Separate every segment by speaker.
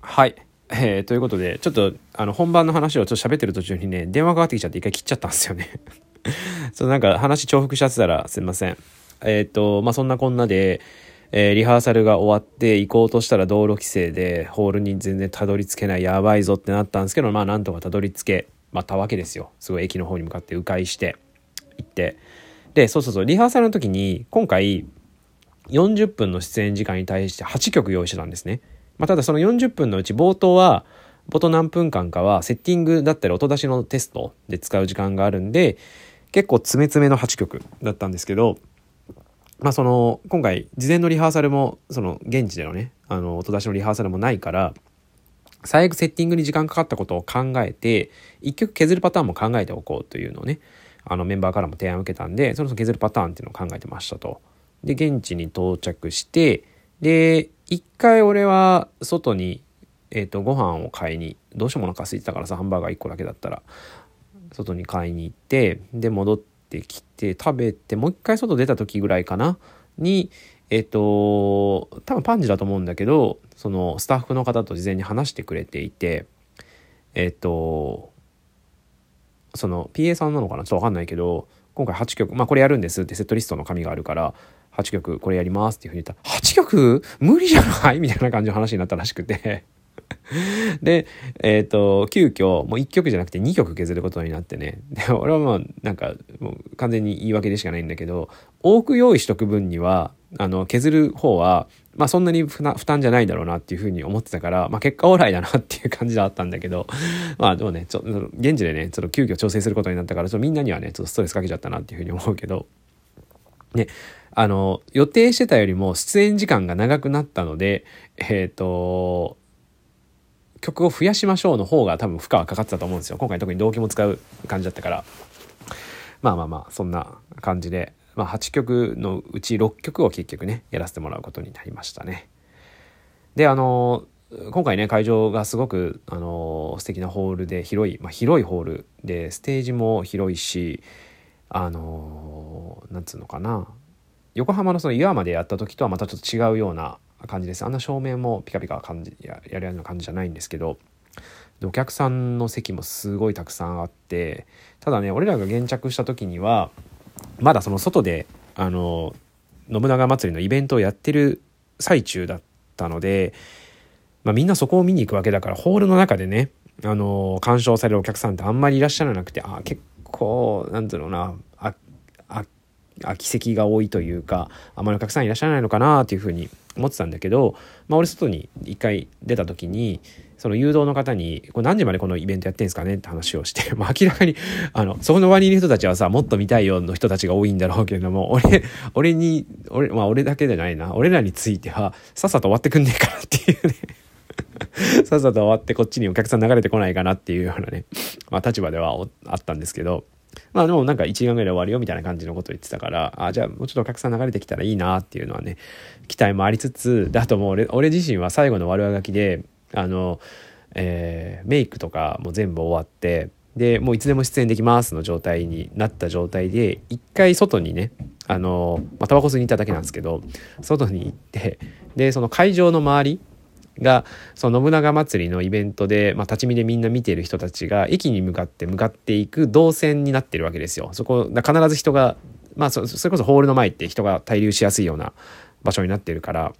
Speaker 1: はい。えー、ということで、ちょっと、あの、本番の話をちょっと喋ってる途中にね、電話かかってきちゃって一回切っちゃったんですよね。そう、なんか話重複しちゃってたらすいません。えっ、ー、と、まあ、そんなこんなで、えー、リハーサルが終わって行こうとしたら道路規制でホールに全然たどり着けないやばいぞってなったんですけどまあなんとかたどり着けまたわけですよすごい駅の方に向かって迂回して行ってでそうそうそうリハーサルの時に今回40分の出演時間に対して8曲用意してたんですね。まあ、ただその40分のうち冒頭は、冒頭何分間かはセッティングだったり音出しのテストで使う時間があるんで、結構詰め詰めの8曲だったんですけど、まあその、今回事前のリハーサルも、その現地でのね、あの、音出しのリハーサルもないから、最悪セッティングに時間かかったことを考えて、1曲削るパターンも考えておこうというのをね、あのメンバーからも提案を受けたんで、そろそろ削るパターンっていうのを考えてましたと。で、現地に到着して、で、一回俺は外に、えっ、ー、と、ご飯を買いに、どうしてもお腹空いてたからさ、ハンバーガー1個だけだったら、外に買いに行って、で、戻ってきて、食べて、もう一回外出た時ぐらいかな、に、えっ、ー、と、多分パンジだと思うんだけど、そのスタッフの方と事前に話してくれていて、えっ、ー、と、その PA さんなのかな？ちょっとわかんないけど、今回8曲、まあこれやるんですってセットリストの紙があるから、8曲これやります。っていうふうに言ったら、8曲？無理じゃない？みたいな感じの話になったらしくて。で、えっ、ー、と、急遽、もう1曲じゃなくて2曲削ることになってね。で、俺はまあ、なんか、もう完全に言い訳でしかないんだけど、多く用意しとく分には、あの、削る方は、まあそんなに負担じゃないだろうなっていうふうに思ってたから、まあ結果オーライだなっていう感じだったんだけど、まあでもね、ちょっと現地でね、ちょっと急遽調整することになったから、ちょっとみんなにはね、ちょっとストレスかけちゃったなっていうふうに思うけど、ね、あの、予定してたよりも出演時間が長くなったので、えっ、ー、と、曲を増やしましょうの方が多分負荷はかかってたと思うんですよ。今回特に動機も使う感じだったから。まあまあまあ、そんな感じで、まあ8曲のうち6曲を結局ね、やらせてもらうことになりましたね。で、あの、今回ね、会場がすごく、あの、素敵なホールで広い、まあ広いホールで、ステージも広いし、あのなんつうのかな。横浜のその岩までやった時とはまたちょっと違うような感じです。あんな照明もピカピカ感じややるような感じじゃないんですけどお客さんの席もすごいたくさんあってただね俺らが現着した時にはまだその外であの信長祭りのイベントをやってる最中だったので、まあ、みんなそこを見に行くわけだからホールの中でねあの鑑賞されるお客さんってあんまりいらっしゃらなくてあ結構なんていうな空き席が多いというかあまりお客さんいらっしゃらないのかなっていうふうに思ってたんだけど、まあ、俺外に一回出た時にその誘導の方に「これ何時までこのイベントやってんですかね?」って話をして、まあ、明らかにあのそこの場にいる人たちはさもっと見たいよの人たちが多いんだろうけれども 俺俺に俺,、まあ、俺だけじゃないな俺らについてはさっさと終わってくんねえかなっていうね さっさと終わってこっちにお客さん流れてこないかなっていうようなね、まあ立場ではあったんですけど、まあでもなんか1時間ぐらいで終わるよみたいな感じのことを言ってたから、あ、じゃあもうちょっとお客さん流れてきたらいいなっていうのはね、期待もありつつ、であともう俺俺自身は最後の悪あがきで、あの、えー、メイクとかも全部終わって、で、もういつでも出演できますの状態になった状態で、一回外にね、あの、まあ、タバコ吸いに行っただけなんですけど、外に行って、で、その会場の周り、がその信長祭りのイベントで、まあ、立ち見でみんな見ている人たちが駅に向かって向かっていく動線になってるわけですよ。そこ必ず人が、まあ、それこそホールの前って人が滞留しやすいような場所になってるから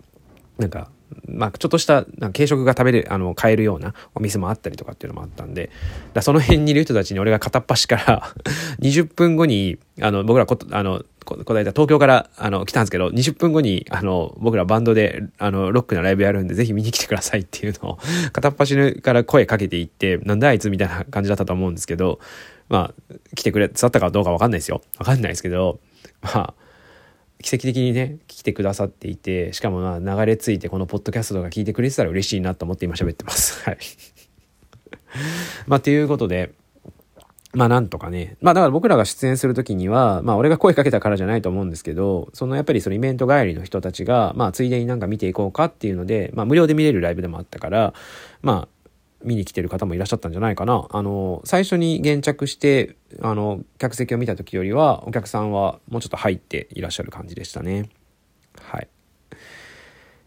Speaker 1: なんかまあ、ちょっとした軽食が食べれあの買えるようなお店もあったりとかっていうのもあったんでだその辺にいる人たちに俺が片っ端から 20分後にあの僕らこあのここの間東京からあの来たんですけど20分後にあの僕らバンドであのロックなライブやるんでぜひ見に来てくださいっていうのを 片っ端から声かけていってなんだあいつみたいな感じだったと思うんですけどまあ来てくれ伝わったかどうかわかんないですよ。わかんないですけどまあ奇跡的にね来てくださっていてしかもまあ流れ着いてこのポッドキャストとか聞いてくれてたら嬉しいなと思って今喋ってます。はい。まあということでまあなんとかね。まあだから僕らが出演するときには、まあ俺が声かけたからじゃないと思うんですけど、そのやっぱりそのイベント帰りの人たちが、まあついでになんか見ていこうかっていうので、まあ無料で見れるライブでもあったから、まあ見に来てる方もいらっしゃったんじゃないかな。あの、最初に現着して、あの、客席を見た時よりは、お客さんはもうちょっと入っていらっしゃる感じでしたね。はい。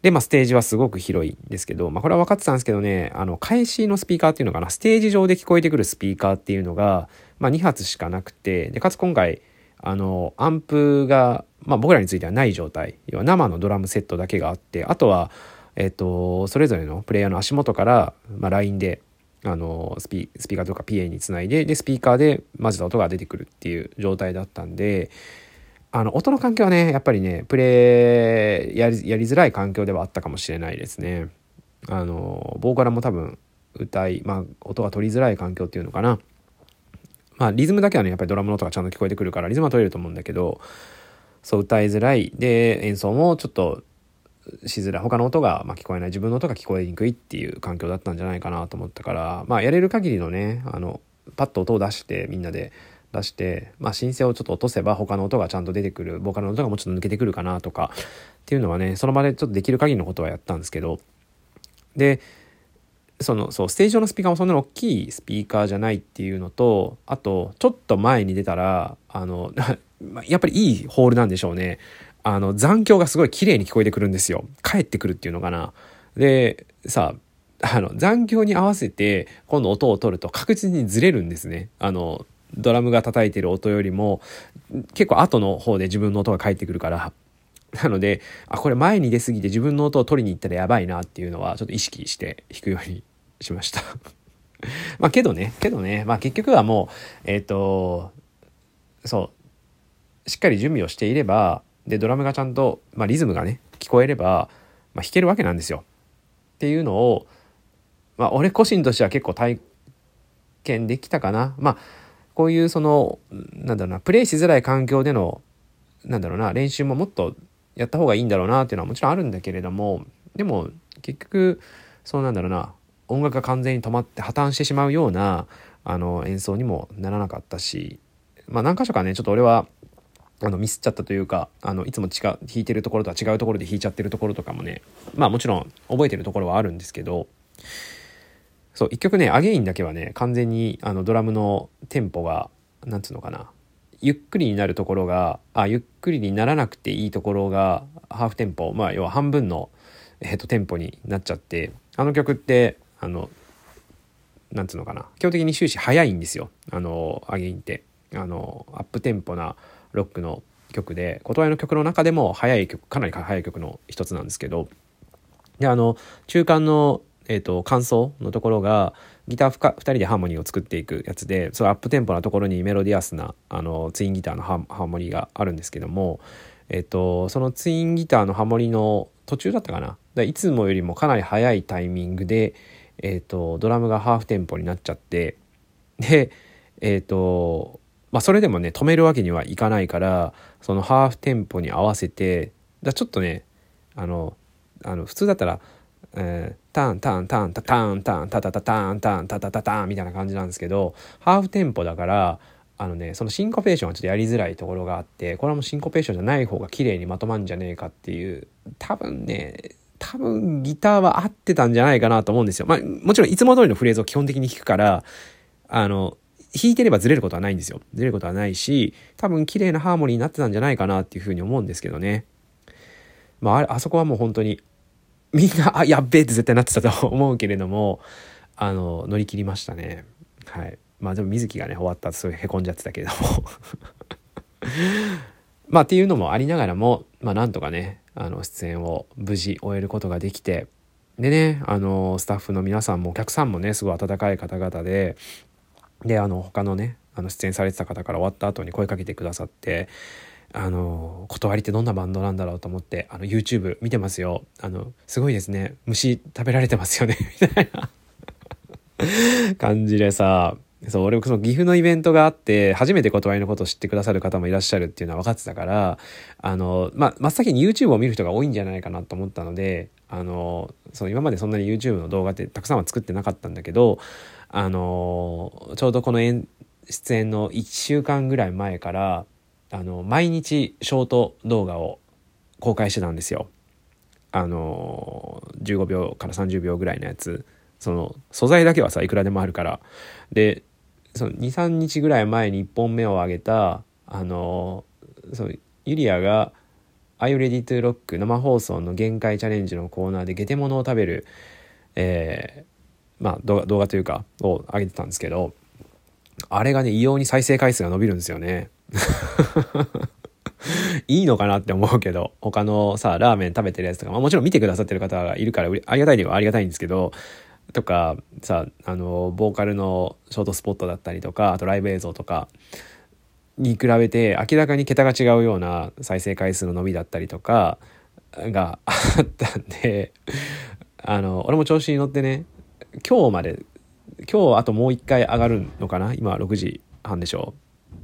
Speaker 1: で、まあ、ステージはすごく広いんですけど、まあ、これは分かってたんですけどね、あの、返しのスピーカーっていうのかな、ステージ上で聞こえてくるスピーカーっていうのが、まあ、2発しかなくて、で、かつ今回、あの、アンプが、まあ、僕らについてはない状態、要は生のドラムセットだけがあって、あとは、えっと、それぞれのプレイヤーの足元から、まあ、LINE で、あのスピスピーカーとか PA につないででスピーカーで混ぜた音が出てくるっていう状態だったんであの音の環境はねやっぱりねプレイやりやりづらい環境ではあったかもしれないですね。あのボーカルも多分歌い、まあ、音が取りづらい環境っていうのかな。まあリズムだけはねやっぱりドラムの音がちゃんと聞こえてくるからリズムは取れると思うんだけどそう歌いづらいで演奏もちょっとしづらい。他の音がま聞こえない。自分の音が聞こえにくいっていう環境だったんじゃないかなと思ったからまあやれる限りのねあのパッと音を出してみんなで出して、まあ、申請をちょっと落とせば他の音がちゃんと出てくるボーカルの音がもうちょっと抜けてくるかなとかっていうのはねその場でちょっとできる限りのことはやったんですけどでそのそうステージ上のスピーカーもそんなに大きいスピーカーじゃないっていうのとあとちょっと前に出たらあの やっぱりいいホールなんでしょうね。あの、残響がすごい綺麗に聞こえてくるんですよ。帰ってくるっていうのかな。で、さ、あの、残響に合わせて、今度音を取ると確実にずれるんですね。あの、ドラムが叩いてる音よりも、結構後の方で自分の音が返ってくるから。なので、あ、これ前に出過ぎて自分の音を取りに行ったらやばいなっていうのは、ちょっと意識して弾くようにしました まあけどね、けどね、まあ結局はもう、えっ、ー、と、そう、しっかり準備をしていれば、でドラムがちゃんと、まあ、リズムがね聞こえれば、まあ、弾けるわけなんですよ。っていうのを、まあ、俺個人としては結構体験できたかな。まあこういうそのなんだろうなプレイしづらい環境でのなんだろうな練習ももっとやった方がいいんだろうなっていうのはもちろんあるんだけれどもでも結局そうなんだろうな音楽が完全に止まって破綻してしまうようなあの演奏にもならなかったしまあ何箇所かねちょっと俺はあのミスっちゃったというかあのいつも違う弾いてるところとは違うところで弾いちゃってるところとかもねまあもちろん覚えてるところはあるんですけどそう一曲ねアゲインだけはね完全にあのドラムのテンポがなんつうのかなゆっくりになるところがあゆっくりにならなくていいところがハーフテンポまあ要は半分の、えっと、テンポになっちゃってあの曲ってあのなんつうのかな基本的に終始速いんですよあのアゲインって。あのアップテンポなロックの曲で琴合の曲の中でも速い曲かなり速い曲の一つなんですけどであの中間の、えーと、感想のところがギター 2, 人でハーモニーを作っていくやつでそのアップテンポなところにメロディアスなあのツインギターのハーモニーがあるんですけども、えーと、そのツインギターのハーモリの途中だったかな？だいつもよりもかなり速いタイミングで、えーと、ドラムがハーフテンポになっちゃってでえっ、ー、とまあ、それでもね止めるわけにはいかないからそのハーフテンポに合わせてだちょっとねあのあの普通だったら、えー、タンターンターンタタンタンタタタタンタンタタタタンみたいな感じなんですけどハーフテンポだからあのねそのシンコペーションはちょっとやりづらいところがあってこれはもうシンコペーションじゃない方が綺麗にまとまんじゃねえかっていう多分ね多分ギターは合ってたんじゃないかなと思うんですよ。まあもちろんいつも通りのフレーズを基本的に弾くからあの弾いてればずれることはないんですよ。ずれることはないし、多分綺麗なハーモニーになってたんじゃないかなっていうふうに思うんですけどね。まあ、あそこはもう本当に、みんな、あ、やっべえって絶対なってたと思うけれども、あの、乗り切りましたね。はい。まあでも水木がね、終わった後すごい凹んじゃってたけれども まあっていうのもありながらも、まあなんとかね、あの、出演を無事終えることができて、でね、あの、スタッフの皆さんもお客さんもね、すごい温かい方々で、であの他のねあの出演されてた方から終わった後に声かけてくださってあの断りってどんなバンドなんだろうと思ってあの YouTube 見てますよ。あのすごいですね。虫食べられてますよね。みたいな。感じでさそう俺もその岐阜のイベントがあって初めて断りのことを知ってくださる方もいらっしゃるっていうのは分かってたからあの、まあ、真っ先に YouTube を見る人が多いんじゃないかなと思ったのであのその今までそんなに YouTube の動画ってたくさんは作ってなかったんだけどあのちょうどこの出演の1週間ぐらい前からあの毎日ショート動画を公開してたんですよ。あの15秒から30秒ぐらいのやつ。その素材だけはさいくらでもあるから。でその23日ぐらい前に1本目を上げたあのそのユリアが Are You Ready to Rock? 生放送の限界チャレンジのコーナーでゲテモノを食べる、え、まあ動画動画というかを上げてたんですけどあれがね異様に再生回数が伸びるんですよね。いいのかなって思うけど他のさラーメン食べてるやつとか、まあ、もちろん見てくださってる方がいるからありがたいにはありがたいんですけどとかさあのボーカルのショートスポットだったりとかあとライブ映像とかに比べて明らかに桁が違うような再生回数の伸びだったりとかがあったんであの俺も調子に乗ってね今日まで今日あともう一回上がるのかな？今6時半でしょ？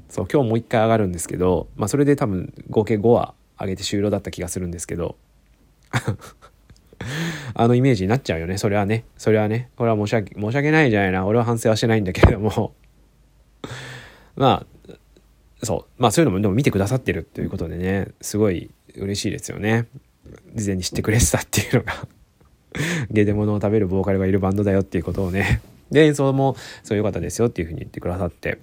Speaker 1: そう今日もう一回上がるんですけどまあそれで多分合計5話上げて終了だった気がするんですけど。あのイメージになっちゃうよね。それはね。それはね。これは申し訳申し訳ないじゃないな。俺は反省はしてないんだけれども。まあそう。まあそういうのもでも見てくださってるということでね。すごい嬉しいですよね。事前に知ってくれてたっていうのが。ゲデモノを食べるボーカルがいるバンドだよっていうことをね。で演奏もそう良かったですよっていうふうに言ってくださって。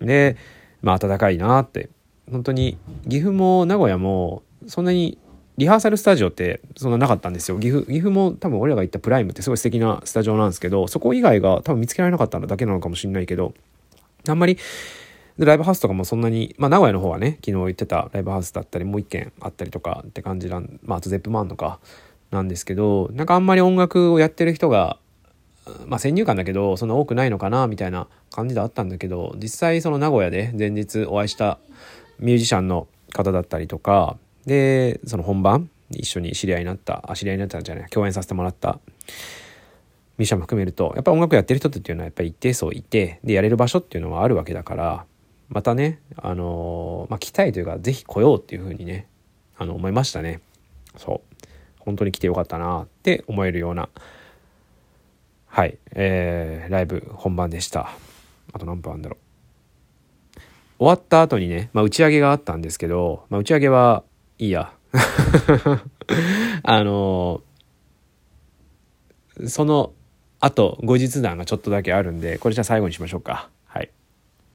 Speaker 1: でまあ暖かいなって。本当に岐阜も名古屋もそんなにリハーサルスタジオってそんななかったんですよ。岐阜岐阜も多分俺らが行ったプライムってすごい素敵なスタジオなんですけどそこ以外が多分見つけられなかっただけなのかもしれないけどあんまりライブハウスとかもそんなに、まあ、名古屋の方はね昨日言ってたライブハウスだったりもう一軒あったりとかって感じなんまああとゼップマンとかなんですけどなんかあんまり音楽をやってる人がまあ先入観だけどそんな多くないのかなみたいな感じであったんだけど実際その名古屋で前日お会いしたミュージシャンの方だったりとかでその本番一緒に知り合いになったあ知り合いになったんじゃない共演させてもらったミュージシャンも含めるとやっぱ音楽やってる人っていうのはやっぱり一定層いてでやれる場所っていうのはあるわけだからまたねあのまあ来たいというか是非来ようっていうふうにねあの思いましたね。そう。本当に来てよかったなって思えるようなはい、えー、ライブ本番でした。あと何分あるんだろう。終わった後にね、まあ、打ち上げがあったんですけど、まあ、打ち上げはいいや。あのー、その後、後日談がちょっとだけあるんで、これじゃあ最後にしましょうか。